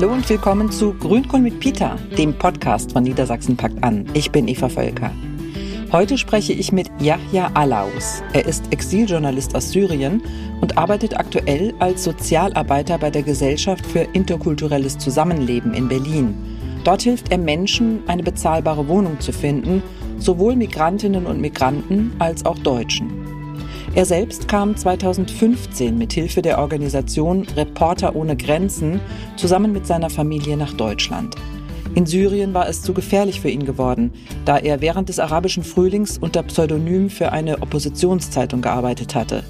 Hallo und willkommen zu Grünkohl mit Peter, dem Podcast von Niedersachsen packt an. Ich bin Eva Völker. Heute spreche ich mit Yahya Alaus. Er ist Exiljournalist aus Syrien und arbeitet aktuell als Sozialarbeiter bei der Gesellschaft für interkulturelles Zusammenleben in Berlin. Dort hilft er Menschen, eine bezahlbare Wohnung zu finden, sowohl Migrantinnen und Migranten als auch Deutschen. Er selbst kam 2015 mit Hilfe der Organisation Reporter ohne Grenzen zusammen mit seiner Familie nach Deutschland. In Syrien war es zu gefährlich für ihn geworden, da er während des arabischen Frühlings unter Pseudonym für eine Oppositionszeitung gearbeitet hatte.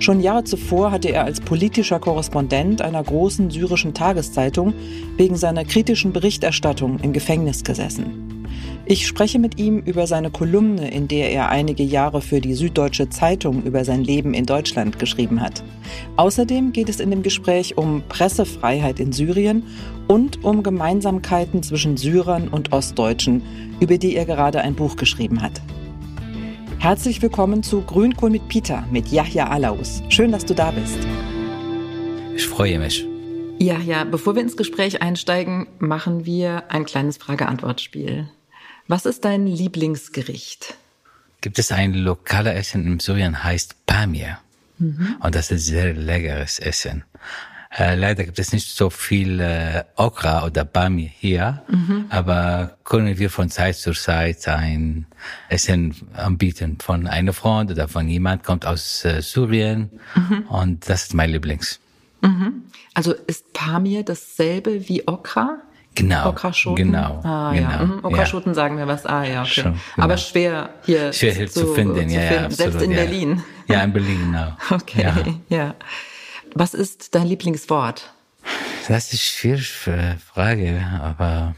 Schon Jahre zuvor hatte er als politischer Korrespondent einer großen syrischen Tageszeitung wegen seiner kritischen Berichterstattung im Gefängnis gesessen. Ich spreche mit ihm über seine Kolumne, in der er einige Jahre für die Süddeutsche Zeitung über sein Leben in Deutschland geschrieben hat. Außerdem geht es in dem Gespräch um Pressefreiheit in Syrien und um Gemeinsamkeiten zwischen Syrern und Ostdeutschen, über die er gerade ein Buch geschrieben hat. Herzlich willkommen zu Grünkohl mit Peter mit Yahya Alaus. Schön, dass du da bist. Ich freue mich. Ja, ja, bevor wir ins Gespräch einsteigen, machen wir ein kleines Frage-Antwort-Spiel. Was ist dein Lieblingsgericht? Gibt es ein lokales Essen in Syrien, heißt Pamir. Mhm. Und das ist sehr leckeres Essen. Äh, leider gibt es nicht so viel äh, Okra oder Bami hier, mhm. aber können wir von Zeit zu Zeit ein Essen anbieten von einer Freund oder von jemand kommt aus äh, Syrien mhm. und das ist mein Lieblings. Mhm. Also ist Pamir dasselbe wie Okra? Genau. Okraschoten? Genau. Ah, genau. ja. Mhm. Okraschoten ja. sagen wir was. Ah, ja, okay. Schon, genau. Aber schwer hier, schwer hier zu, zu, finden, zu ja, finden. ja, Selbst in ja. Berlin. Ja, in Berlin, genau. Okay, ja. Was ist dein Lieblingswort? Das ist eine schwierige Frage, aber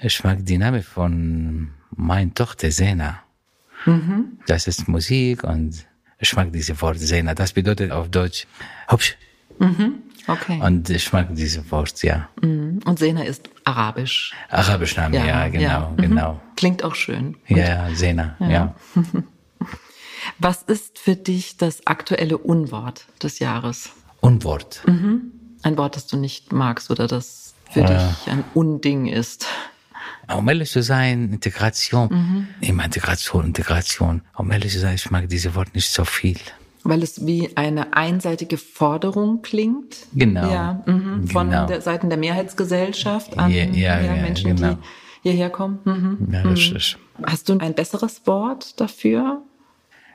ich mag die Name von meiner Tochter Sena. Mhm. Das ist Musik und ich mag diese Wort Sena. Das bedeutet auf Deutsch hübsch. Mhm. Okay. Und ich mag diese Wort, ja. Mhm. Und Sena ist arabisch. Arabisch Name, ja, ja genau, ja. Mhm. genau. Klingt auch schön. Ja, ja, Sena, ja. ja. Was ist für dich das aktuelle Unwort des Jahres? Unwort. Mhm. Ein Wort, das du nicht magst oder das für äh. dich ein Unding ist. Um ehrlich zu sein, Integration, mhm. immer Integration, Integration. Um ehrlich zu sein, ich mag diese Wort nicht so viel. Weil es wie eine einseitige Forderung klingt. Genau. Ja, mhm. von genau. der Seiten der Mehrheitsgesellschaft an ja, ja, ja, Menschen, genau. die hierher kommen. Mhm. Ja, richtig. Hast du ein besseres Wort dafür?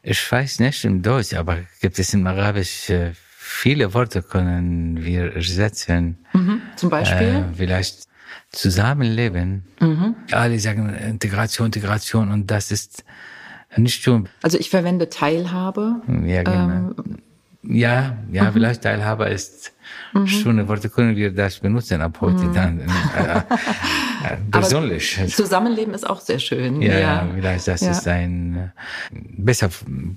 Ich weiß nicht im Deutsch, aber gibt es im Arabisch äh, viele Worte können wir ersetzen. Mhm. Zum Beispiel? Äh, vielleicht Zusammenleben. Mhm. Alle sagen Integration, Integration und das ist nicht so. Also ich verwende Teilhabe. Ja, genau. Ähm, ja, ja, mhm. vielleicht Teilhabe ist mhm. schöne Worte, können wir das benutzen ab heute mhm. dann äh, äh, persönlich. Aber Zusammenleben ist auch sehr schön. Ja, ja. vielleicht das ja. ist ein äh, besser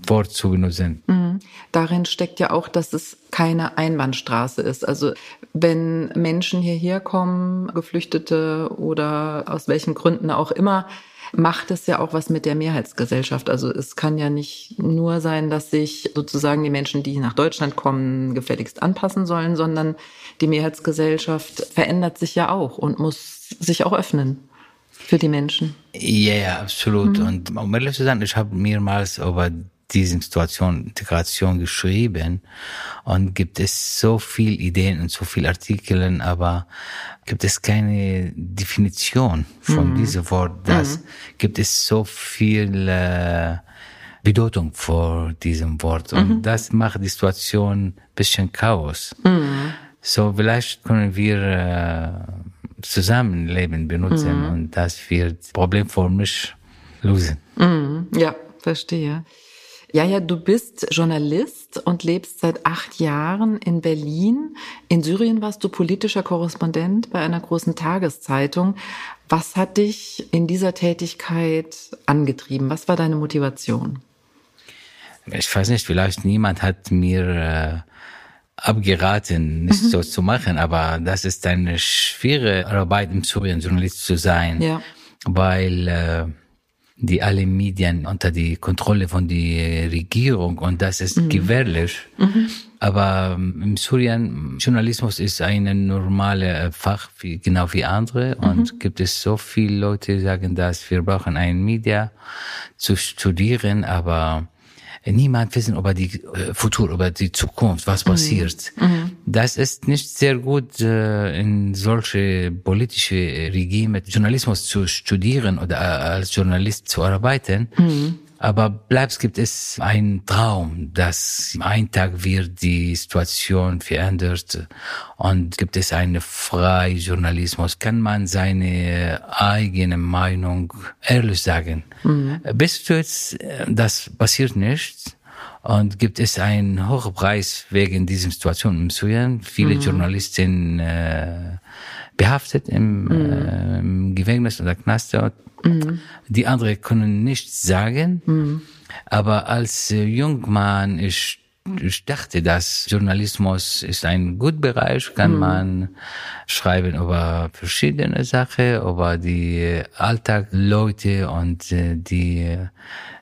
Wort zu benutzen. Mhm. Darin steckt ja auch, dass es keine Einbahnstraße ist. Also wenn Menschen hierher kommen, Geflüchtete oder aus welchen Gründen auch immer, macht es ja auch was mit der Mehrheitsgesellschaft. Also es kann ja nicht nur sein, dass sich sozusagen die Menschen, die nach Deutschland kommen, gefälligst anpassen sollen, sondern die Mehrheitsgesellschaft verändert sich ja auch und muss sich auch öffnen für die Menschen. Ja, yeah, absolut. Mhm. Und um ehrlich zu sein, ich habe mehrmals über diese Situation Integration geschrieben und gibt es so viel Ideen und so viel Artikeln, aber gibt es keine Definition von mhm. diesem Wort. Das mhm. gibt es so viel äh, Bedeutung vor diesem Wort und mhm. das macht die Situation bisschen Chaos. Mhm. So vielleicht können wir äh, Zusammenleben benutzen Mhm. und das wird Problem für mich lösen. Mhm. Ja, verstehe. Ja, ja, du bist Journalist und lebst seit acht Jahren in Berlin. In Syrien warst du politischer Korrespondent bei einer großen Tageszeitung. Was hat dich in dieser Tätigkeit angetrieben? Was war deine Motivation? Ich weiß nicht, vielleicht niemand hat mir äh, abgeraten, nicht mhm. so zu machen, aber das ist eine schwere Arbeit im Syrien, Journalist zu sein, ja. weil äh, die alle Medien unter die Kontrolle von der Regierung und das ist mhm. gefährlich. Mhm. Aber ähm, im Syrien Journalismus ist ein normales Fach wie, genau wie andere mhm. und gibt es so viele Leute, die sagen, dass wir brauchen ein Media zu studieren, aber niemand wissen über die äh, Futur, über die Zukunft, was mhm. passiert. Mhm. Das ist nicht sehr gut äh, in solche politische Regime Journalismus zu studieren oder äh, als Journalist zu arbeiten. Mhm. Aber bleibst gibt es ein Traum, dass ein Tag wird die Situation verändert und gibt es einen freien Journalismus, kann man seine eigene Meinung ehrlich sagen. Mhm. Bis jetzt, das passiert nicht. Und gibt es einen hohen Preis wegen dieser Situation im Syrien. Viele mhm. Journalisten äh, behaftet im, mhm. äh, im Gefängnis oder Knast. Mhm. Die anderen können nichts sagen. Mhm. Aber als äh, Jungmann, ich, ich dachte, dass Journalismus ist ein guter Bereich, kann mhm. man schreiben über verschiedene Sachen, über die Alltagsleute und äh, die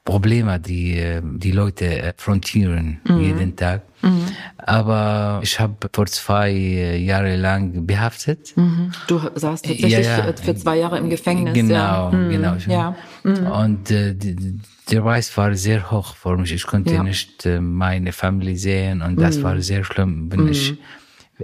Probleme, die die Leute frontieren mhm. jeden Tag. Mhm. Aber ich habe vor zwei Jahre lang behaftet. Mhm. Du saßt tatsächlich ja, ja. für zwei Jahre im Gefängnis. Genau, ja. Mhm. genau. Ja. Mhm. Und äh, der Preis war sehr hoch für mich. Ich konnte nicht äh, meine Familie sehen und das mhm. war sehr schlimm, wenn ich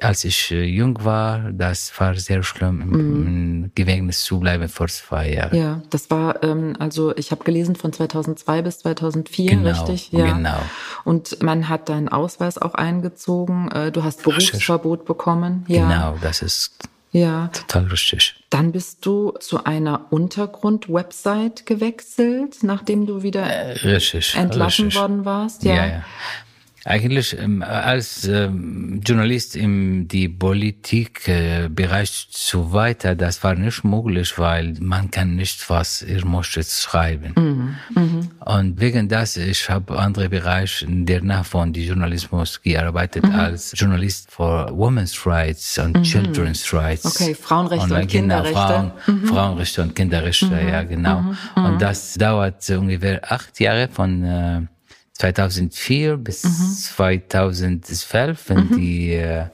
als ich äh, jung war, das war sehr schlimm, im, mhm. Gefängnis zu bleiben vor zwei Jahren. Ja, das war, ähm, also ich habe gelesen von 2002 bis 2004, genau, richtig? Ja. Genau. Und man hat deinen Ausweis auch eingezogen. Äh, du hast Berufsverbot bekommen. Ja. Genau, das ist ja. Total richtig. Dann bist du zu einer Untergrund-Website gewechselt, nachdem du wieder äh, richtig, entlassen richtig. worden warst. Ja, ja. ja. Eigentlich ähm, als ähm, Journalist im die Politikbereich äh, zu weiter, das war nicht möglich, weil man kann nicht was ihr möchtet schreiben. Mhm. Mhm. Und wegen das, ich habe andere Bereiche der von die Journalismus gearbeitet mhm. als Journalist für Women's Rights und mhm. Children's Rights. Okay, Frauenrechte und, und genau, Kinderrechte. Frauen, mhm. Frauenrechte und Kinderrechte, mhm. ja genau. Und das dauert ungefähr acht Jahre von äh, 2004 bis mhm. 2012, wenn mhm. die äh,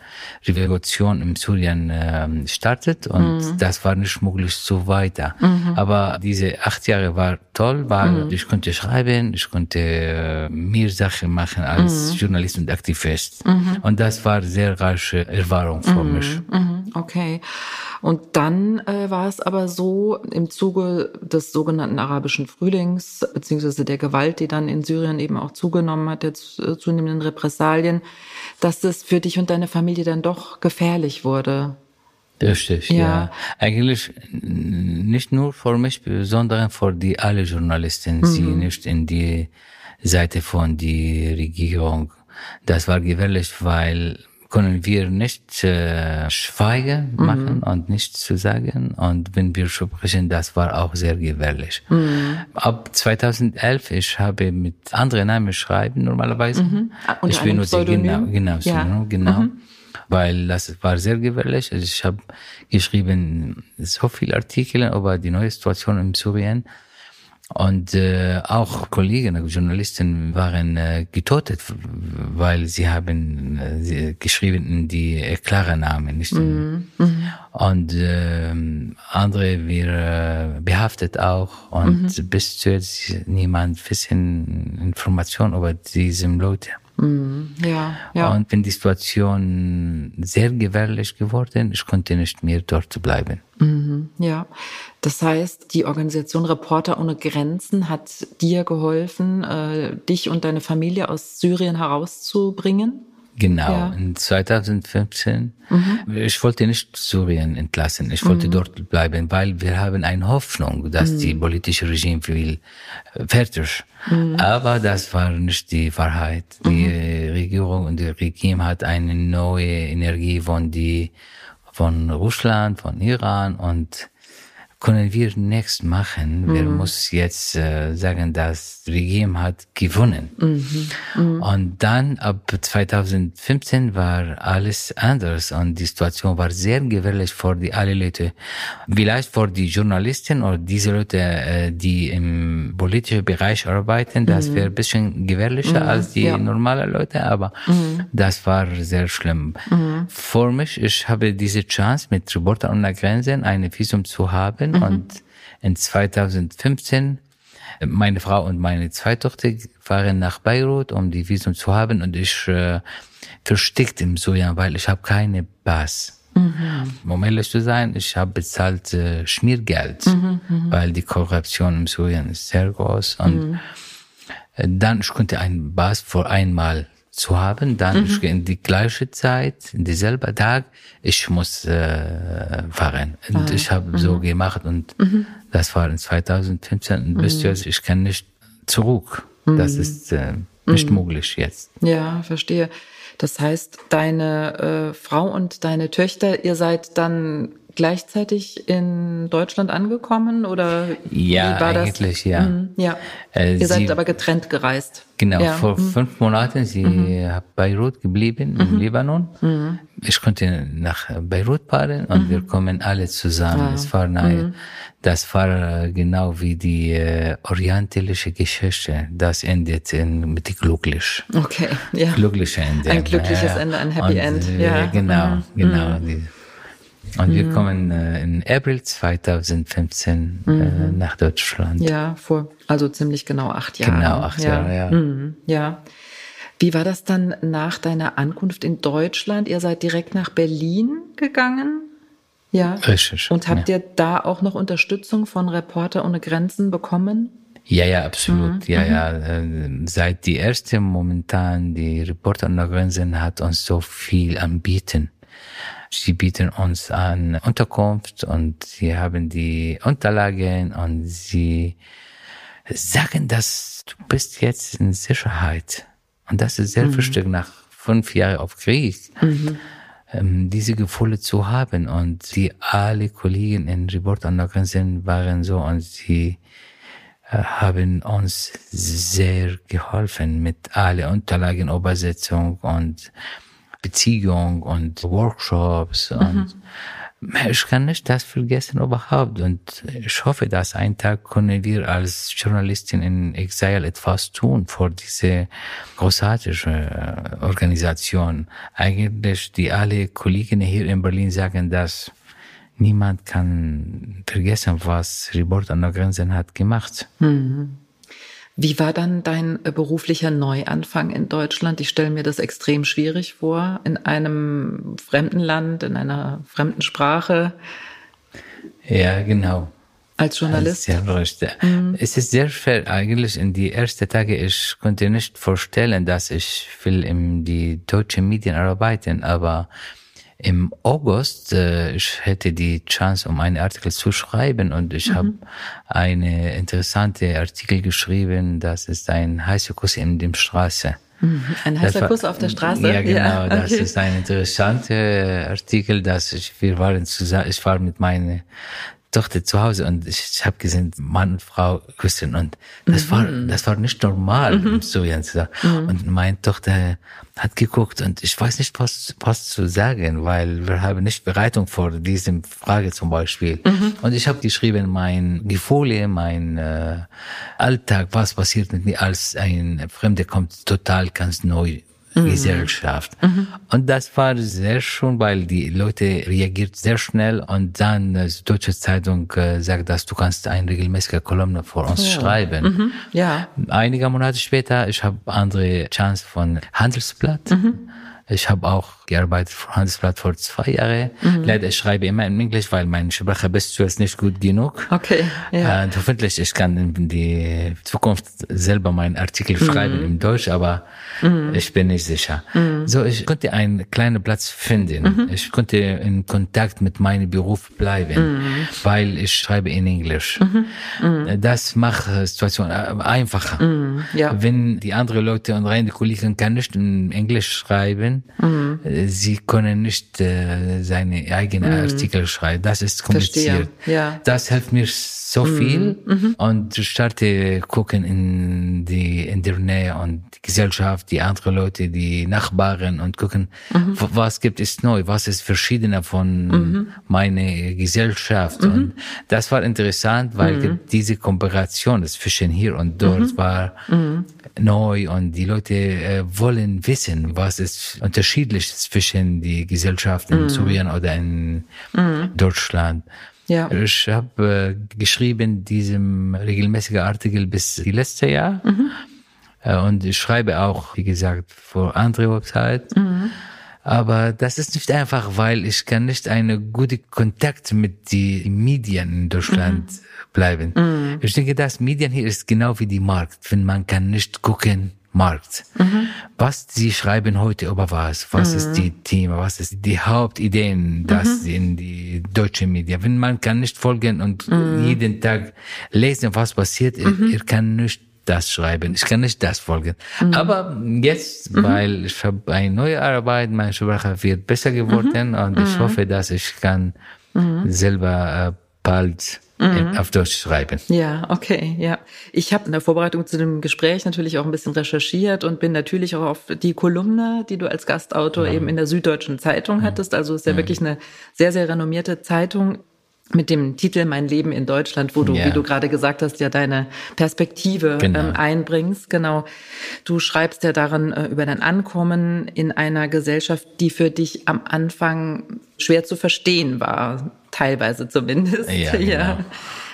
Revolution im Syrien äh, startet und mhm. das war nicht möglich so weiter. Mhm. Aber diese acht Jahre war toll, weil mhm. ich konnte schreiben, ich konnte äh, mehr Sachen machen als mhm. Journalist und Aktivist. Und das war sehr reiche Erfahrung für mich. Okay. Und dann äh, war es aber so, im Zuge des sogenannten arabischen Frühlings, beziehungsweise der Gewalt, die dann in Syrien eben auch zugenommen hat, der äh, zunehmenden Repressalien, dass es für dich und deine Familie dann doch gefährlich wurde. Richtig, ja. ja. Eigentlich nicht nur für mich, sondern für die alle Journalisten, mhm. sie nicht in die Seite von die Regierung. Das war gefährlich, weil können wir nicht äh, schweigen mhm. machen mhm. und nichts zu sagen. Und wenn wir sprechen, das war auch sehr gefährlich. Mhm. Ab 2011, ich habe mit anderen Namen schreiben normalerweise. Mhm. Und ich benutze genau, genau, ja. genau. Mhm. Weil das war sehr gefährlich. Also ich habe geschrieben so viele Artikel über die neue Situation in Syrien und äh, auch Kollegen, Journalisten waren äh, getötet, weil sie haben äh, geschrieben die äh, klaren Namen, nicht? Mhm. Mhm. Und äh, andere wir äh, behaftet auch und mhm. bis zu jetzt niemand wissen Informationen über diese Leute. Mhm. Ja, ja. Und wenn die Situation sehr gefährlich geworden, ich konnte nicht mehr dort bleiben. Mhm. Ja, das heißt, die Organisation Reporter ohne Grenzen hat dir geholfen, äh, dich und deine Familie aus Syrien herauszubringen? Genau, ja. in 2015. Mhm. Ich wollte nicht Syrien entlassen, ich wollte mhm. dort bleiben, weil wir haben eine Hoffnung, dass mhm. die politische Regime will äh, fertig. Mhm. Aber das war nicht die Wahrheit. Die mhm. Regierung und die Regime hat eine neue Energie von die von Russland, von Iran und können wir nichts machen. Wir Mhm. muss jetzt äh, sagen, das Regime hat gewonnen. Mhm. Und dann ab 2015 war alles anders und die Situation war sehr gefährlich für die alle Leute. Vielleicht für die Journalisten oder diese Leute, äh, die im politischen Bereich arbeiten, das wäre ein bisschen gefährlicher als die Mhm. Ja. normalen Leute, aber das war sehr schlimm. Für mich, ich habe diese Chance mit Reporter ohne Grenzen eine Visum zu haben und in 2015 meine Frau und meine zwei Tochter fahren nach Beirut, um die Visum zu haben. Und ich äh, versteckt im Sudan, weil ich habe keine Pass. Um ehrlich zu sein, ich habe bezahlt äh, Schmiergeld, weil die Korruption im Syrien ist sehr groß. Und äh, dann ich konnte einen Pass vor einmal zu haben, dann ich in die gleiche Zeit, in dieselbe Tag, ich muss äh, fahren. Und ich habe so gemacht und das war in 2015 und bis jetzt, ich kann nicht zurück. Das ist äh, nicht möglich jetzt. Ja, verstehe. Das heißt, deine äh, Frau und deine Töchter, ihr seid dann gleichzeitig in Deutschland angekommen oder Ja, wie war das? eigentlich, ja. Mhm, ja. Äh, ihr seid aber getrennt gereist. Genau, Ja. Mhm. vor fünf Monaten, sie hat Beirut geblieben, im Libanon. Mhm. Ich konnte nach Beirut fahren und wir kommen alle zusammen. Es war nahe. Mhm. Das war äh, genau wie die äh, orientalische Geschichte. Das endet in, mit glücklich. Okay, ja. Glückliche Ende. Ein glückliches. Ende, ein Happy und, End, äh, ja. Genau, Mhm. genau. Die, und wir kommen äh, in April 2015 äh, nach Deutschland. Ja, vor also ziemlich genau acht Jahren. Genau, acht ja. Jahre, ja. Mhm, ja. Wie war das dann nach deiner Ankunft in Deutschland? Ihr seid direkt nach Berlin gegangen? Ja. Richtig. Und habt ja. ihr da auch noch Unterstützung von Reporter ohne Grenzen bekommen? Ja, ja, absolut. Ja, ja. äh, Seit die erste momentan, die Reporter ohne Grenzen hat uns so viel anbieten. Sie bieten uns an Unterkunft und sie haben die Unterlagen und sie sagen, dass du bist jetzt in Sicherheit. Und das ist sehr wichtig nach fünf Jahren auf Krieg. Ähm, diese Gefühle zu haben und die alle Kollegen in ohne Grenzen waren so und sie äh, haben uns sehr geholfen mit alle Unterlagen, Übersetzung und Beziehung und Workshops und ich kann nicht das vergessen überhaupt und ich hoffe, dass ein Tag können wir als Journalistin in Exile etwas tun für diese großartige äh, Organisation. Eigentlich die alle Kollegen hier in Berlin sagen, dass niemand kann vergessen, was Reporter ohne Grenzen hat gemacht. Wie war dann dein äh, beruflicher Neuanfang in Deutschland? Ich stelle mir das extrem schwierig vor, in einem fremden Land, in einer fremden Sprache Ja, genau. als Journalist. Sehr richtig. Es ist sehr schwer eigentlich in die ersten Tage. Ich konnte nicht vorstellen, dass ich will in die deutschen Medien arbeiten, aber im August äh, ich hätte die Chance, um einen Artikel zu schreiben und ich habe eine interessante Artikel geschrieben. Das ist ein heißer Kuss in dem Straße. Ein Das heißer war- Kuss auf der Straße. Ja, genau. Das okay. ist ein interessanter Artikel, dass ich, wir waren zusammen, ich war mit meiner Tochter zu Hause und ich, ich habe gesehen, Mann und Frau küssen und das war, Mhm. das war nicht normal im Syrien. Und meine Tochter hat geguckt und ich weiß nicht, was, was zu sagen, weil wir haben nicht Bereitung vor diesem Frage zum Beispiel. Mhm. Und ich habe geschrieben, mein Gefühle, mein äh, Alltag, was passiert mit mir, als ein Fremder kommt, total ganz neu Gesellschaft. Und das war sehr schön, weil die Leute reagiert sehr schnell und dann äh, die Deutsche Zeitung äh, sagt, dass du kannst eine regelmäßige Kolumne für uns schreiben. Ja. Einige Monate später, ich habe andere Chance von Handelsblatt. Ich habe auch gearbeitet für Handelsblatt vor zwei Jahren. Leider ich schreibe immer in Englisch, weil meine Sprache bis jetzt nicht gut genug. Okay. Ja. Und hoffentlich ich kann in die Zukunft selber meinen Artikel schreiben im Deutsch, aber ich bin nicht sicher. So, ich konnte einen kleinen Platz finden. Ich konnte in Kontakt mit meinem Beruf bleiben, weil ich schreibe in Englisch. Das macht die Situation äh, einfacher. Ja. Wenn die anderen Leute und reine Kollegen kann nicht in Englisch schreiben, sie können nicht äh, seine eigenen mhm. Artikel schreiben. Das ist kompliziert. Ja. Das hilft mir so mhm. viel mhm. und ich starte gucken in die in der Nähe und die Gesellschaft, die andere Leute, die Nachbarn und gucken, mhm. was gibt es neu, was ist verschiedener von mhm. meiner Gesellschaft mhm. und das war interessant, weil diese Kooperation zwischen hier und dort war neu und die Leute äh, wollen wissen, was ist unterschiedlich zwischen die Gesellschaft in mm. Syrien oder in mm. Deutschland. Ja. Ich habe äh, geschrieben diesem regelmäßigen Artikel bis die letzte Jahr. Mhm. Äh, und ich schreibe auch, wie gesagt, für andere Websites. Mhm. Aber das ist nicht einfach, weil ich kann nicht eine gute Kontakt mit den Medien in Deutschland mhm. bleiben. Mhm. Ich denke, das Medien hier ist genau wie die Markt. Wenn man kann nicht gucken, Markt. Mhm. Was sie schreiben heute über was? Was mhm. ist die Thema? Was ist die Hauptideen, das mhm. in die deutschen Medien? Wenn man kann nicht folgen und jeden Tag lesen, was passiert, er, mhm. er kann nicht das schreiben. Ich kann nicht das folgen. Mhm. Aber jetzt, mhm. weil ich habe eine neue Arbeit, meine Sprache wird besser geworden mhm. und ich mhm. hoffe, dass ich kann selber äh, bald mhm. auf Deutsch schreiben. Ja, okay, ja. Ich habe in der Vorbereitung zu dem Gespräch natürlich auch ein bisschen recherchiert und bin natürlich auch auf die Kolumne, die du als Gastautor ja. eben in der Süddeutschen Zeitung hattest. Also ist ja wirklich eine sehr, sehr renommierte Zeitung mit dem Titel Mein Leben in Deutschland, wo du, ja. wie du gerade gesagt hast, ja deine Perspektive genau. ähm, einbringst. Genau. Du schreibst ja darin äh, über dein Ankommen in einer Gesellschaft, die für dich am Anfang schwer zu verstehen war, teilweise zumindest. Ja, genau. ja.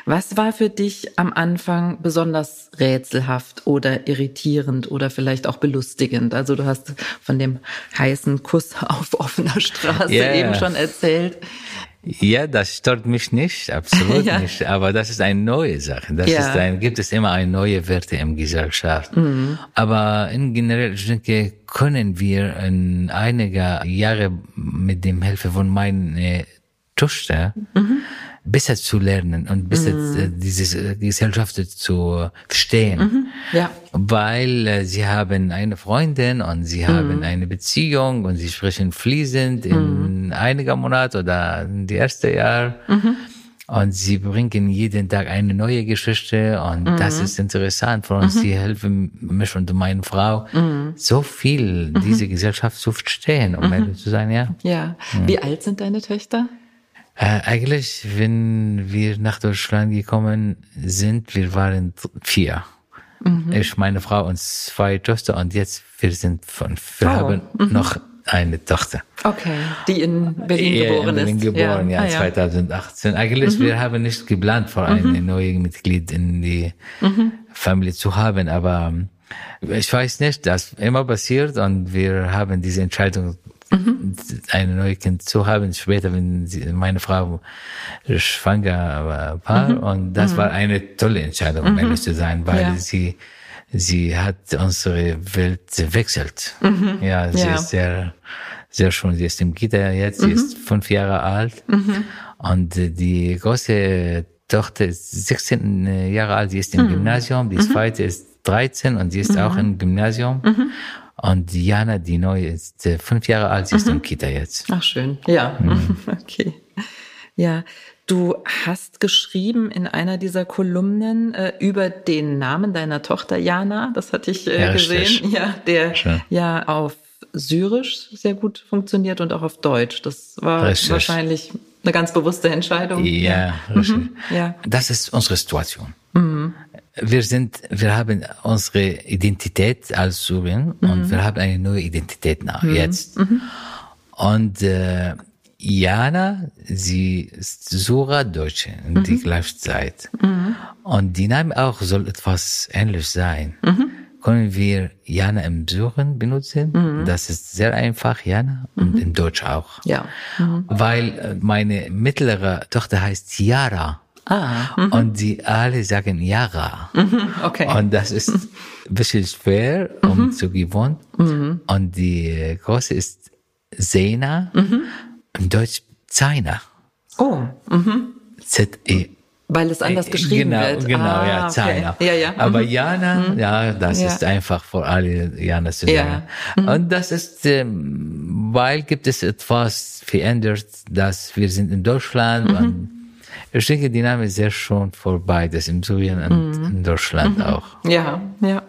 Was war für dich am Anfang besonders rätselhaft oder irritierend oder vielleicht auch belustigend? Also du hast von dem heißen Kuss auf offener Straße yeah. eben schon erzählt. Ja, das stört mich nicht, absolut ja. nicht. Aber das ist eine neue Sache. Das ja. ist ein, gibt es immer eine neue Werte im Gesellschaft. Mhm. Aber in generell, ich denke, können wir in einiger Jahre mit dem Hilfe von meinen Tochter mhm. besser zu lernen und besser mhm. diese Gesellschaft zu verstehen. Mhm. Ja. Weil äh, sie haben eine Freundin und sie haben mhm. eine Beziehung und sie sprechen fließend in mhm. einiger Monat oder in die erste Jahr. Mhm. Und sie bringen jeden Tag eine neue Geschichte und mhm. das ist interessant für uns. Mhm. Sie helfen mich und meine Frau mhm. so viel, diese Gesellschaft zu verstehen, um ehrlich zu sein, ja. Ja. Wie alt sind deine Töchter? Äh, eigentlich, wenn wir nach Deutschland gekommen sind, wir waren vier. Mhm. Ich, meine Frau und zwei Töchter und jetzt wir sind von, wir oh. haben mhm. noch eine Tochter. Okay, die in Berlin ja, geboren in Berlin ist. geboren, ja, ja, ah, ja. 2018. Eigentlich, mhm. wir haben nicht geplant, vor mhm. ein neues Mitglied in die mhm. Familie zu haben, aber ich weiß nicht, das immer passiert und wir haben diese Entscheidung mhm. eine neue Kind zu haben. Später, wenn sie, meine Frau schwanger war. Mhm. Und das mhm. war eine tolle Entscheidung, um mhm. ehrlich zu sein, weil ja. sie, sie hat unsere Welt wechselt. Mhm. Ja, sie ja. ist sehr, sehr schön. Sie ist im Gitter jetzt, sie ist fünf Jahre alt. Und die große Tochter ist 16 Jahre alt, sie ist im Gymnasium, die zweite ist 13 und sie ist auch im Gymnasium. Und Diana, die neue, ist äh, fünf Jahre alt, sie ist mhm. im Kita jetzt. Ach, schön. Ja, mhm. okay. Ja, du hast geschrieben in einer dieser Kolumnen äh, über den Namen deiner Tochter Jana, das hatte ich äh, ja, gesehen, ja, der schön. ja auf Syrisch sehr gut funktioniert und auch auf Deutsch. Das war richtig. wahrscheinlich eine ganz bewusste Entscheidung. Ja, richtig. Mhm. ja. Das ist unsere Situation. Mhm wir sind, wir haben unsere Identität als Syrien mhm. und wir haben eine neue Identität nach mhm. jetzt. Mhm. Und äh, Jana, sie ist Sura Deutsche in mhm. die gleiche Zeit. Mhm. Und die Name auch soll etwas ähnlich sein. Mhm. Können wir Jana im Suchen benutzen? Mhm. Das ist sehr einfach, Jana, und in Deutsch auch. Ja. Weil äh, meine mittlere Tochter heißt Yara. Ah, mhm. und die alle sagen Yara. Mhm, okay. Und das ist ein bisschen schwer, um mhm. zu gewohnen. Mhm. Und die große ist Sena, mhm. im Deutsch Zaina. Oh. Mhm. Z-E Weil es anders äh, geschrieben genau, wird. Genau, ah, ja, Zana. Okay. Ja, ja. Aber mhm. Jana, mhm. ja, das ja. ist einfach für alle Jana zu sagen. Ja. Mhm. Und das ist, ähm, weil gibt es etwas verändert, dass wir sind in Deutschland und ich denke, die Name ist sehr schon vorbei, das in Syrien und mhm. in Deutschland mhm. auch. Ja, ja.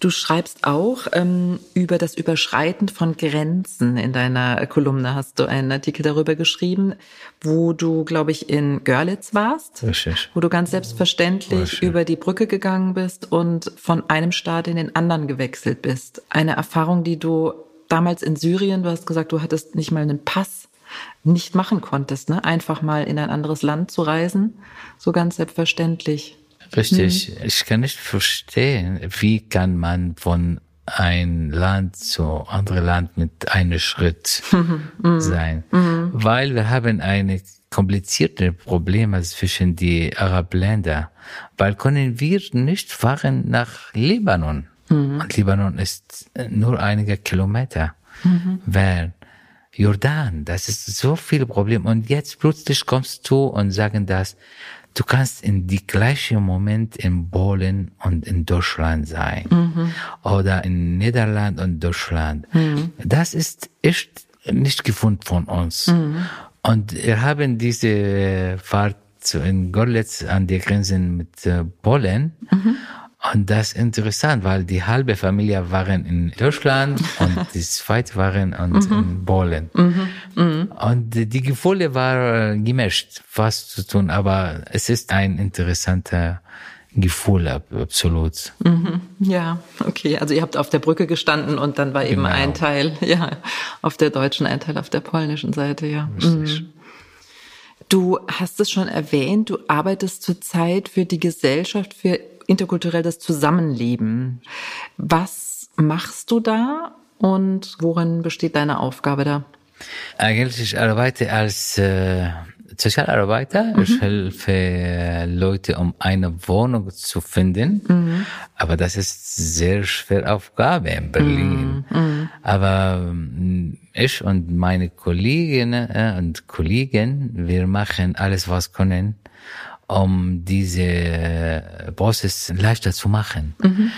Du schreibst auch ähm, über das Überschreiten von Grenzen. In deiner Kolumne hast du einen Artikel darüber geschrieben, wo du, glaube ich, in Görlitz warst, Richtig. wo du ganz selbstverständlich Richtig. über die Brücke gegangen bist und von einem Staat in den anderen gewechselt bist. Eine Erfahrung, die du damals in Syrien, du hast gesagt, du hattest nicht mal einen Pass, nicht machen konntest, ne? Einfach mal in ein anderes Land zu reisen, so ganz selbstverständlich. Richtig. Mhm. Ich kann nicht verstehen, wie kann man von ein Land zu andere Land mit einem Schritt mhm. sein. Mhm. Weil wir haben eine komplizierte Probleme zwischen die Arabländer. Weil können wir nicht fahren nach Libanon. Mhm. Und Libanon ist nur einige Kilometer. Mhm. Während Jordan, das ist so viel Problem. Und jetzt plötzlich kommst du und sagen das, du kannst in die gleiche Moment in Polen und in Deutschland sein mhm. oder in Niederland und Deutschland. Mhm. Das ist echt nicht gefunden von uns. Mhm. Und wir haben diese Fahrt in Gorlitz an der Grenze mit äh, Polen. Mhm. Und das ist interessant, weil die halbe Familie waren in Deutschland und die zweite waren und mhm. in Polen. Mhm. Mhm. Und die Gefühle waren gemischt, was zu tun, aber es ist ein interessanter Gefühl, absolut. Mhm. Ja, okay. Also ihr habt auf der Brücke gestanden und dann war eben genau. ein Teil, ja, auf der deutschen, ein Teil auf der polnischen Seite, ja. Richtig. Mhm. Du hast es schon erwähnt, du arbeitest zurzeit für die Gesellschaft für interkulturelles Zusammenleben. Was machst du da und worin besteht deine Aufgabe da? Eigentlich ich arbeite als äh, Sozialarbeiter. Mhm. Ich helfe Leute, um eine Wohnung zu finden. Mhm. Aber das ist sehr schwer Aufgabe in Berlin. Mhm. mhm. Aber mm, ich und meine Kolleginnen äh, und Kollegen, wir machen alles, was können, um diese Prozess leichter zu machen. Mhm.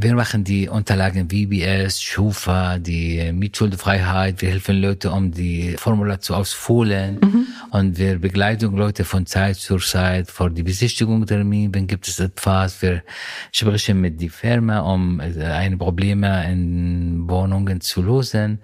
Wir machen die Unterlagen VBS, Schufa, die Mietschuldfreiheit. Wir helfen Leute, um die Formular zu ausfüllen. Mhm. Und wir begleiten Leute von Zeit zu Zeit vor die Besichtigung Termin. Wenn gibt es etwas, wir sprechen mit die Firma, um eine Probleme in Wohnungen zu lösen.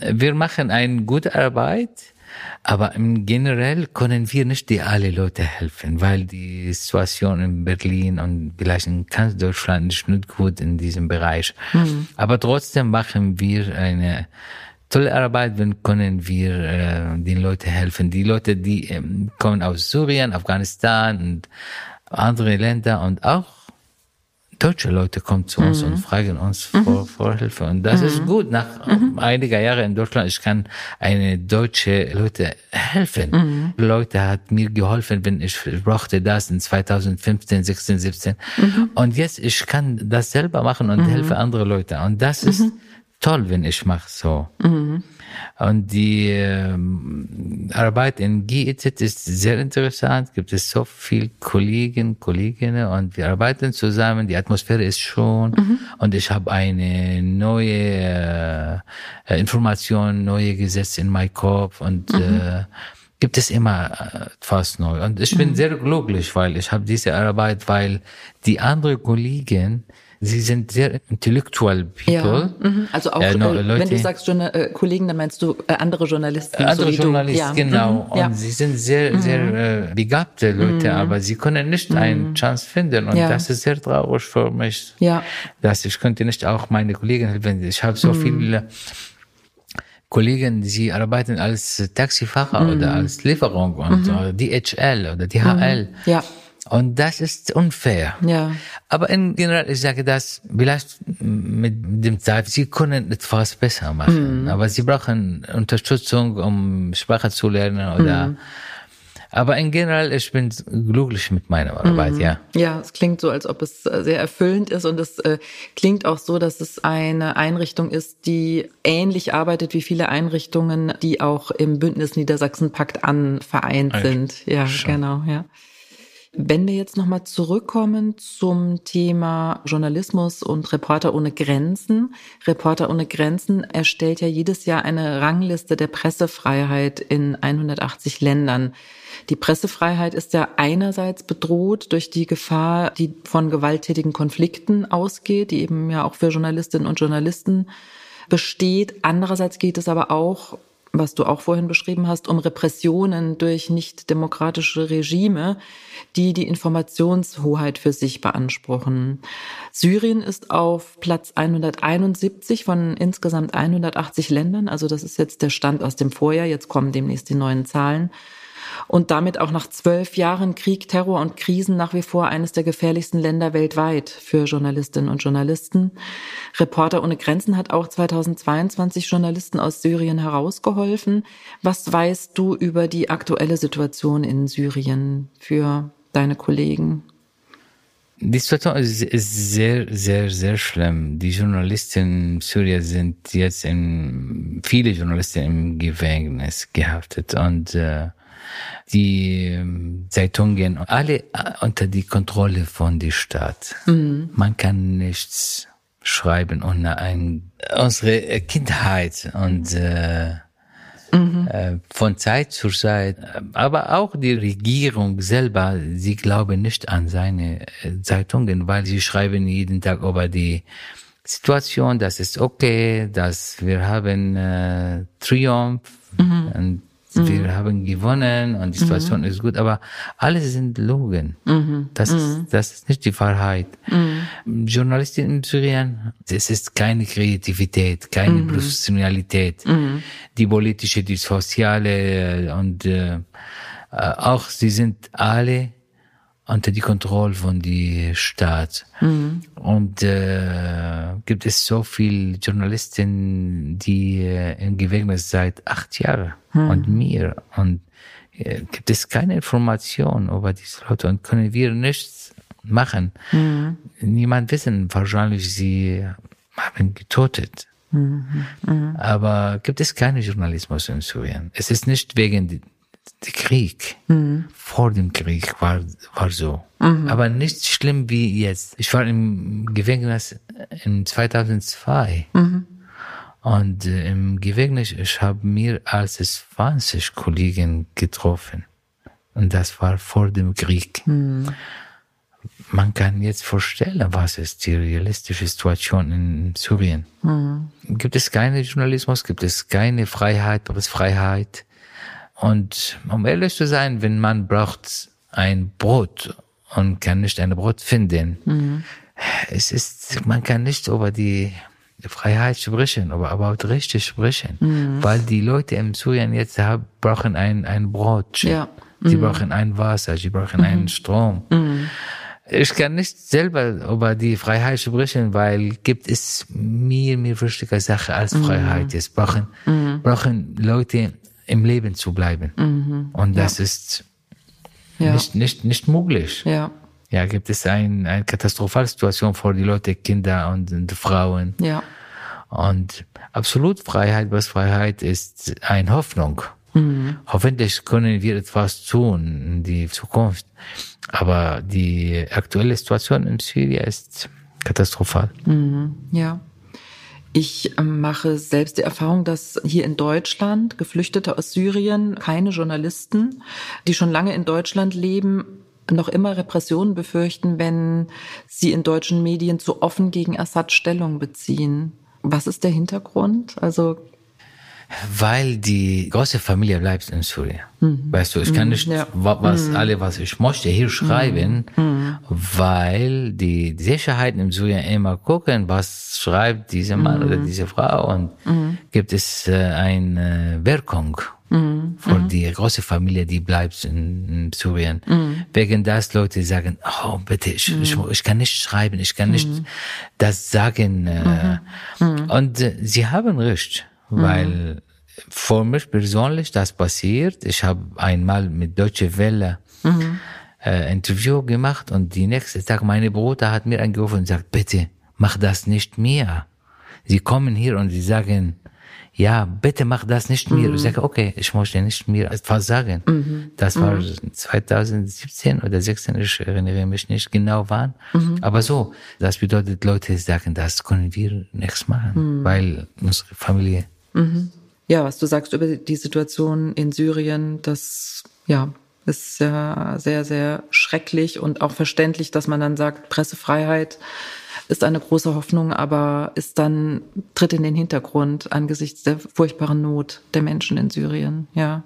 Wir machen eine gute Arbeit aber im generell können wir nicht die alle Leute helfen, weil die Situation in Berlin und vielleicht in ganz Deutschland ist nicht gut in diesem Bereich. Mhm. Aber trotzdem machen wir eine tolle Arbeit, wenn können wir äh, den Leuten helfen. Die Leute, die ähm, kommen aus Syrien, Afghanistan und andere Länder und auch deutsche Leute kommen zu uns mhm. und fragen uns mhm. vor, vor Hilfe. Und das mhm. ist gut. Nach mhm. einiger Jahre in Deutschland, ich kann eine deutsche Leute helfen. Mhm. Leute hat mir geholfen, wenn ich brauchte das in 2015, 16, 17. Und jetzt, ich kann das selber machen und helfe andere Leute. Und das ist toll, wenn ich mache so. Und die ähm, Arbeit in GIZ ist sehr interessant. Gibt es so viel Kollegen, Kolleginnen und wir arbeiten zusammen. Die Atmosphäre ist schon mhm. und ich habe eine neue äh, Information, neue Gesetze in meinem Kopf und mhm. äh, gibt es immer äh, fast neu. Und ich bin mhm. sehr glücklich, weil ich habe diese Arbeit, weil die anderen Kollegen Sie sind sehr intellektuell people. Ja, mhm. also auch, äh, no, äh, Leute, wenn du sagst Journal äh, Kollegen, dann meinst du äh, andere Journalisten. Andere so Journalisten, ja. genau. Mhm. Und sie sind sehr, mhm. sehr äh, begabte Leute, mhm. aber sie können nicht mhm. eine Chance finden. Und ja. das ist sehr traurig für mich. Ja. Dass ich könnte nicht auch meine Kollegen helfen. Ich habe so mhm. viele Kollegen, die arbeiten als Taxifahrer oder als Lieferung und DHL oder DHL. Ja. Und das ist unfair. Ja. Aber in generell, ich sage das, vielleicht mit dem Zeit, sie können etwas besser machen. Mhm. Aber sie brauchen Unterstützung, um Sprache zu lernen oder, mhm. aber in generell, ich bin glücklich mit meiner Arbeit, mhm. ja. Ja, es klingt so, als ob es äh, sehr erfüllend ist und es äh, klingt auch so, dass es eine Einrichtung ist, die ähnlich arbeitet wie viele Einrichtungen, die auch im Bündnis Niedersachsen Pakt an vereint sind. Ja, Schon. genau, ja. Wenn wir jetzt nochmal zurückkommen zum Thema Journalismus und Reporter ohne Grenzen. Reporter ohne Grenzen erstellt ja jedes Jahr eine Rangliste der Pressefreiheit in 180 Ländern. Die Pressefreiheit ist ja einerseits bedroht durch die Gefahr, die von gewalttätigen Konflikten ausgeht, die eben ja auch für Journalistinnen und Journalisten besteht. Andererseits geht es aber auch was du auch vorhin beschrieben hast, um Repressionen durch nicht demokratische Regime, die die Informationshoheit für sich beanspruchen. Syrien ist auf Platz 171 von insgesamt 180 Ländern, also das ist jetzt der Stand aus dem Vorjahr, jetzt kommen demnächst die neuen Zahlen und damit auch nach zwölf Jahren Krieg, Terror und Krisen nach wie vor eines der gefährlichsten Länder weltweit für Journalistinnen und Journalisten. Reporter ohne Grenzen hat auch 2022 Journalisten aus Syrien herausgeholfen. Was weißt du über die aktuelle Situation in Syrien für deine Kollegen? Die Situation ist sehr, sehr, sehr schlimm. Die Journalisten in Syrien sind jetzt in, viele Journalisten im Gefängnis gehaftet und äh, die ähm, Zeitungen, alle äh, unter die Kontrolle von der Stadt. Mhm. Man kann nichts schreiben ohne ein, unsere Kindheit und äh, mhm. äh, von Zeit zu Zeit. Aber auch die Regierung selber, sie glauben nicht an seine äh, Zeitungen, weil sie schreiben jeden Tag über die Situation, das ist okay, dass wir haben äh, Triumph mhm. und wir mhm. haben gewonnen und die Situation mhm. ist gut, aber alles sind Logen. Mhm. Das, ist, mhm. das ist nicht die Wahrheit. Mhm. Journalistin in Syrien, es ist keine Kreativität, keine Professionalität. Die politische, die soziale und äh, äh, auch sie sind alle unter die Kontrolle von die Staat. Mhm. Und äh, gibt es so viele Journalisten, die äh, im Gefängnis seit acht Jahren mhm. und mehr. Und äh, gibt es keine Information über diese Leute und können wir nichts machen. Mhm. Niemand wissen wahrscheinlich, sie haben getötet. Mhm. Mhm. Aber gibt es keinen Journalismus in Syrien. Es ist nicht wegen der Krieg mhm. vor dem Krieg war, war so. Mhm. Aber nicht schlimm wie jetzt. Ich war im Gefängnis in 2002. Mhm. Und äh, im Gefängnis, ich habe mir als 20 Kollegen getroffen. Und das war vor dem Krieg. Mhm. Man kann jetzt vorstellen, was ist die realistische Situation in Syrien. Mhm. Gibt es keinen Journalismus, gibt es keine Freiheit, Pressfreiheit. Und um ehrlich zu sein, wenn man braucht ein Brot und kann nicht ein Brot finden, mhm. es ist, man kann nicht über die Freiheit sprechen, aber aber richtig sprechen, mhm. weil die Leute im Syrien jetzt haben, brauchen ein ein Brot, ja. sie mhm. brauchen ein Wasser, sie brauchen einen mhm. Strom. Mhm. Ich kann nicht selber über die Freiheit sprechen, weil gibt es mir mehr wichtige Sache als mhm. Freiheit. Es brauchen brauchen Leute im Leben zu bleiben. Mhm. Und das ja. ist ja. nicht, nicht, nicht möglich. Ja. Ja, gibt es ein, eine katastrophale Situation für die Leute, Kinder und, und Frauen. Ja. Und absolut Freiheit, was Freiheit ist, eine Hoffnung. Mhm. Hoffentlich können wir etwas tun in die Zukunft. Aber die aktuelle Situation in Syrien ist katastrophal. Mhm. Ja. Ich ähm, mache selbst die Erfahrung, dass hier in Deutschland Geflüchtete aus Syrien, keine Journalisten, die schon lange in Deutschland leben, noch immer Repressionen befürchten, wenn sie in deutschen Medien zu offen gegen Assad Stellung beziehen. Was ist der Hintergrund? Also weil die große Familie bleibt in Syrien. Mhm. Weißt du, ich kann mhm. nicht ja. was mhm. alle, was ich möchte, hier schreiben, mhm. mhm. weil die Sicherheit in Syrien immer gucken, was schreibt dieser Mann oder mhm. diese Frau und gibt es äh, eine Wirkung für die große Familie, die bleibt in, in Syrien. Wegen das Leute sagen, oh bitte, ich, ich, ich, kann nicht schreiben, ich kann nicht das sagen. Äh, und äh, sie haben recht. Mhm. Weil für mich persönlich das passiert. Ich habe einmal mit Deutsche Welle mhm. äh, Interview gemacht und die nächste Tag meine Bruder hat mir angerufen und sagt, bitte mach das nicht mehr. Sie kommen hier und sie sagen, ja, bitte mach das nicht mehr. Mhm. Ich sage, okay, ich möchte nicht mehr etwas sagen. Mhm. Das war mhm. 2017 oder 16, ich erinnere mich nicht genau wann. Mhm. Aber so, das bedeutet, Leute sagen, das können wir nichts machen, mhm. weil unsere Familie. Mhm. Ja, was du sagst über die Situation in Syrien, das, ja, ist ja sehr, sehr schrecklich und auch verständlich, dass man dann sagt, Pressefreiheit ist eine große Hoffnung, aber ist dann, tritt in den Hintergrund angesichts der furchtbaren Not der Menschen in Syrien, ja.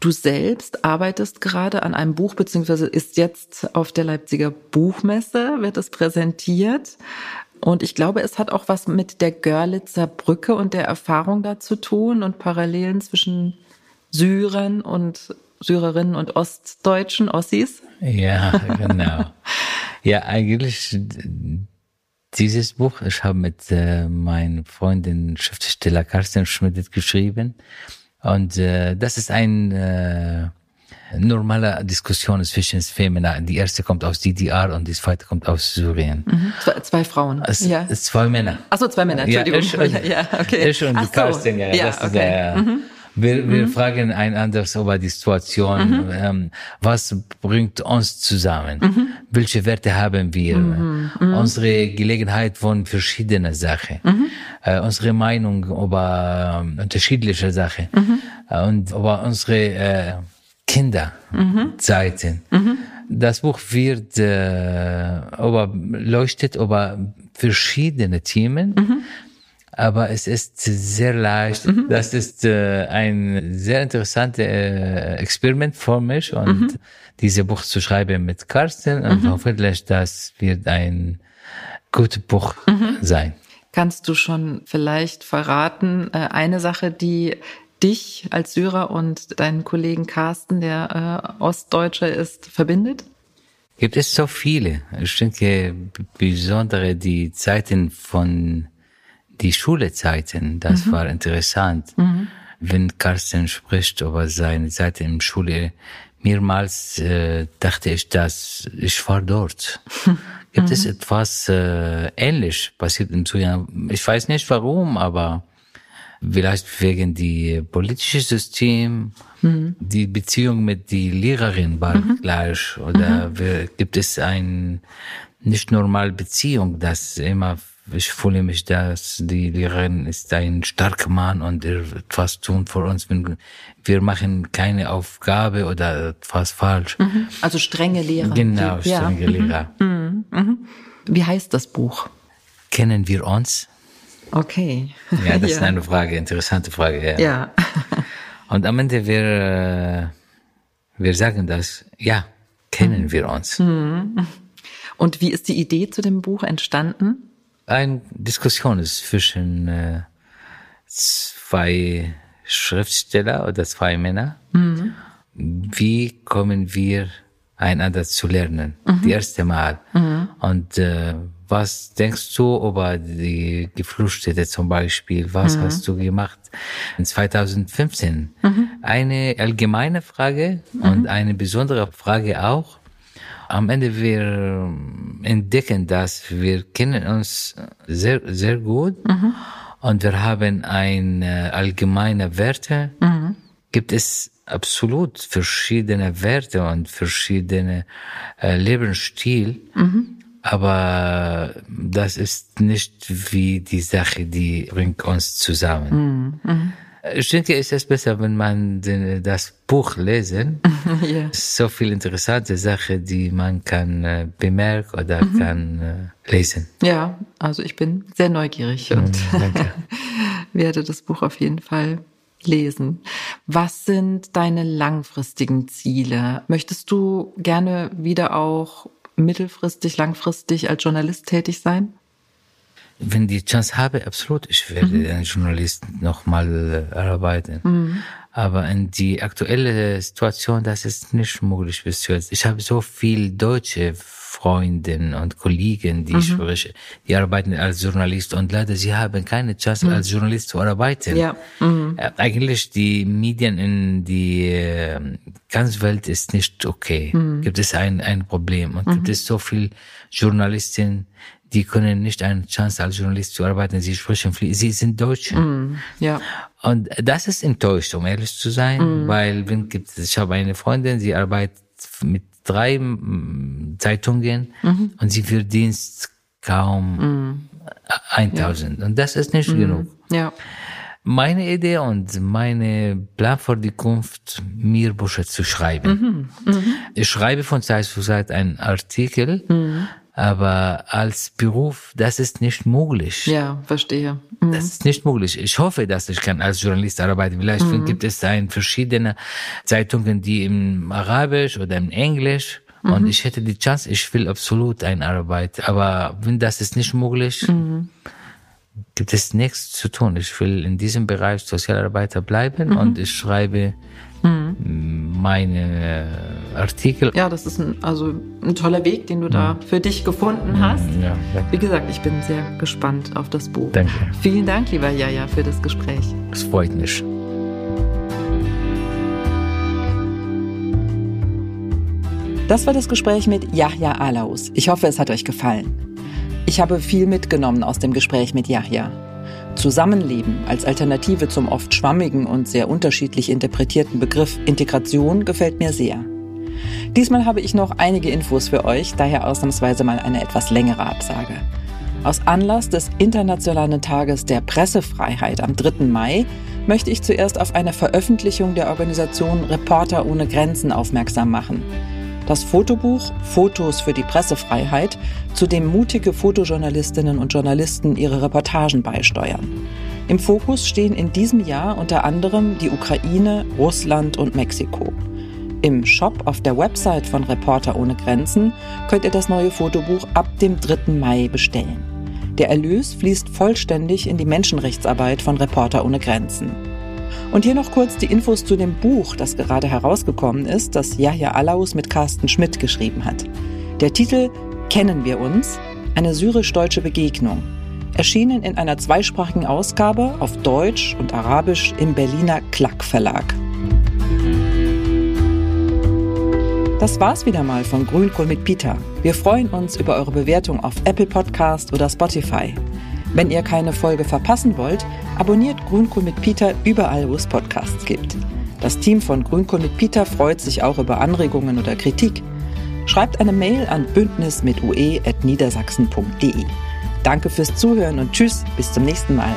Du selbst arbeitest gerade an einem Buch, beziehungsweise ist jetzt auf der Leipziger Buchmesse, wird es präsentiert. Und ich glaube, es hat auch was mit der Görlitzer Brücke und der Erfahrung da zu tun und Parallelen zwischen Syrern und Syrerinnen und Ostdeutschen, Ossis. Ja, genau. ja, eigentlich dieses Buch, ich habe mit äh, meiner Freundin Schriftsteller Carsten Schmidt geschrieben. Und äh, das ist ein äh, normale Diskussion zwischen Femina. Die erste kommt aus DDR und die zweite kommt aus Syrien. Mhm. Zwei, zwei, Frauen. Es, ja. Zwei Männer. Achso, zwei Männer, Entschuldigung. Ja, ich, ja, okay. ich und Ach Carsten, so. ja. ja das okay. ist der, mhm. Wir, wir mhm. fragen einander über die Situation. Mhm. Ähm, was bringt uns zusammen? Mhm. Welche Werte haben wir? Mhm. Mhm. Unsere Gelegenheit von verschiedenen Sachen. Mhm. Äh, unsere Meinung über äh, unterschiedliche Sachen. Äh, und über unsere äh, Kinderzeiten. Das Buch wird äh, über, leuchtet über verschiedene Themen aber es ist sehr leicht. Mhm. Das ist äh, ein sehr interessantes äh, Experiment für mich und mhm. diese Buch zu schreiben mit Carsten und mhm. hoffentlich das wird ein gutes Buch mhm. sein. Kannst du schon vielleicht verraten, äh, eine Sache, die dich als Syrer und deinen Kollegen Carsten, der äh, Ostdeutsche ist, verbindet? Gibt es so viele. Ich denke, besondere die Zeiten von die Schulezeiten, das mhm. war interessant. Mhm. Wenn Carsten spricht über seine Zeit in der Schule, mehrmals äh, dachte ich, dass ich war dort. Gibt mhm. es etwas äh, ähnlich passiert im Zugang? Ich weiß nicht warum, aber vielleicht wegen die politische System, mhm. die Beziehung mit die Lehrerin war mhm. gleich oder mhm. gibt es ein nicht normal Beziehung, das immer ich fühle mich, dass die Lehrerin ist ein starker Mann und er wird was tun für uns. Wir machen keine Aufgabe oder etwas falsch. Mhm. Also strenge Lehrer. Genau, strenge ja. Lehrer. Mhm. Mhm. Wie heißt das Buch? Kennen wir uns? Okay. Ja, das ja. ist eine Frage, interessante Frage. Ja. ja. und am Ende wir, äh, wir sagen das, ja, kennen mhm. wir uns. Mhm. Und wie ist die Idee zu dem Buch entstanden? eine Diskussion ist zwischen äh, zwei Schriftsteller oder zwei Männer. Mhm. Wie kommen wir einander zu lernen? Mhm. Die erste Mal. Mhm. Und äh, was denkst du über die Geflüchtete zum Beispiel? Was mhm. hast du gemacht in 2015? Mhm. Eine allgemeine Frage und mhm. eine besondere Frage auch am Ende wir entdecken, dass wir kennen uns sehr, sehr gut mhm. und wir haben ein äh, allgemeine Werte. Mhm. Gibt es absolut verschiedene Werte und verschiedene äh, Lebensstil. Aber das ist nicht wie die Sache, die bringt uns zusammen. Mhm. Ich denke, es ist besser, wenn man den, das Buch lesen. yeah. So viel interessante Sachen, die man kann äh, bemerken oder mhm. kann äh, lesen. Ja, also ich bin sehr neugierig und mhm, werde das Buch auf jeden Fall lesen. Was sind deine langfristigen Ziele? Möchtest du gerne wieder auch mittelfristig, langfristig als Journalist tätig sein? wenn die Chance habe, absolut, ich werde mhm. ein Journalist nochmal äh, arbeiten. Mhm. Aber in die aktuelle Situation, das ist nicht möglich bis jetzt. Ich habe so viel deutsche Freundinnen und Kollegen, die mhm. ich spreche, die arbeiten als Journalist und leider sie haben keine Chance mhm. als Journalist zu arbeiten. Ja. Mhm. Äh, eigentlich die Medien in die äh, ganze Welt ist nicht okay. Mhm. Gibt es ein ein Problem und gibt mhm. es so viel Journalisten, die können nicht eine Chance als Journalist zu arbeiten. Sie sprechen, sie sind Deutsche. Mm, ja. Und das ist enttäuscht, um ehrlich zu sein, mm. weil wenn gibt ich habe eine Freundin, sie arbeitet mit drei Zeitungen mm und sie verdient kaum 1000 mm. ja. und das ist nicht mm. genug. Ja. Meine Idee und meine Plan für die Zukunft, mir Bücher zu schreiben. Mhm. Mhm. Ich schreibe von Zeit zu Zeit einen Artikel mhm. Aber als Beruf, das ist nicht möglich. Ja, verstehe. Mhm. Das ist nicht möglich. Ich hoffe, dass ich kann als Journalist arbeiten. Vielleicht mhm. gibt es ein verschiedene Zeitungen, die im Arabisch oder im Englisch mhm. und ich hätte die Chance, ich will absolut eine Arbeit. Aber wenn das ist nicht möglich, mhm. gibt es nichts zu tun. Ich will in diesem Bereich Sozialarbeiter bleiben mhm. und ich schreibe mhm. meine Artikel. Ja, das ist ein, also ein toller Weg, den du da für dich gefunden hast. Ja, Wie gesagt, ich bin sehr gespannt auf das Buch. Danke. Vielen Dank, lieber Jaja, für das Gespräch. Es freut mich. Das war das Gespräch mit Yahya Alaus. Ich hoffe, es hat euch gefallen. Ich habe viel mitgenommen aus dem Gespräch mit Yahya. Zusammenleben als Alternative zum oft schwammigen und sehr unterschiedlich interpretierten Begriff Integration gefällt mir sehr. Diesmal habe ich noch einige Infos für euch, daher ausnahmsweise mal eine etwas längere Absage. Aus Anlass des Internationalen Tages der Pressefreiheit am 3. Mai möchte ich zuerst auf eine Veröffentlichung der Organisation Reporter ohne Grenzen aufmerksam machen das Fotobuch Fotos für die Pressefreiheit, zu dem mutige Fotojournalistinnen und Journalisten ihre Reportagen beisteuern. Im Fokus stehen in diesem Jahr unter anderem die Ukraine, Russland und Mexiko. Im Shop auf der Website von Reporter ohne Grenzen könnt ihr das neue Fotobuch ab dem 3. Mai bestellen. Der Erlös fließt vollständig in die Menschenrechtsarbeit von Reporter ohne Grenzen. Und hier noch kurz die Infos zu dem Buch, das gerade herausgekommen ist, das Yahya Alaus mit Carsten Schmidt geschrieben hat. Der Titel Kennen wir uns? Eine syrisch-deutsche Begegnung. Erschienen in einer zweisprachigen Ausgabe auf Deutsch und Arabisch im Berliner Klack Verlag. Das war's wieder mal von Grünkohl mit Peter. Wir freuen uns über eure Bewertung auf Apple Podcast oder Spotify. Wenn ihr keine Folge verpassen wollt, abonniert Grünkohl mit Peter überall, wo es Podcasts gibt. Das Team von Grünkohl mit Peter freut sich auch über Anregungen oder Kritik. Schreibt eine Mail an bündnis mit ue.niedersachsen.de. Danke fürs Zuhören und tschüss, bis zum nächsten Mal.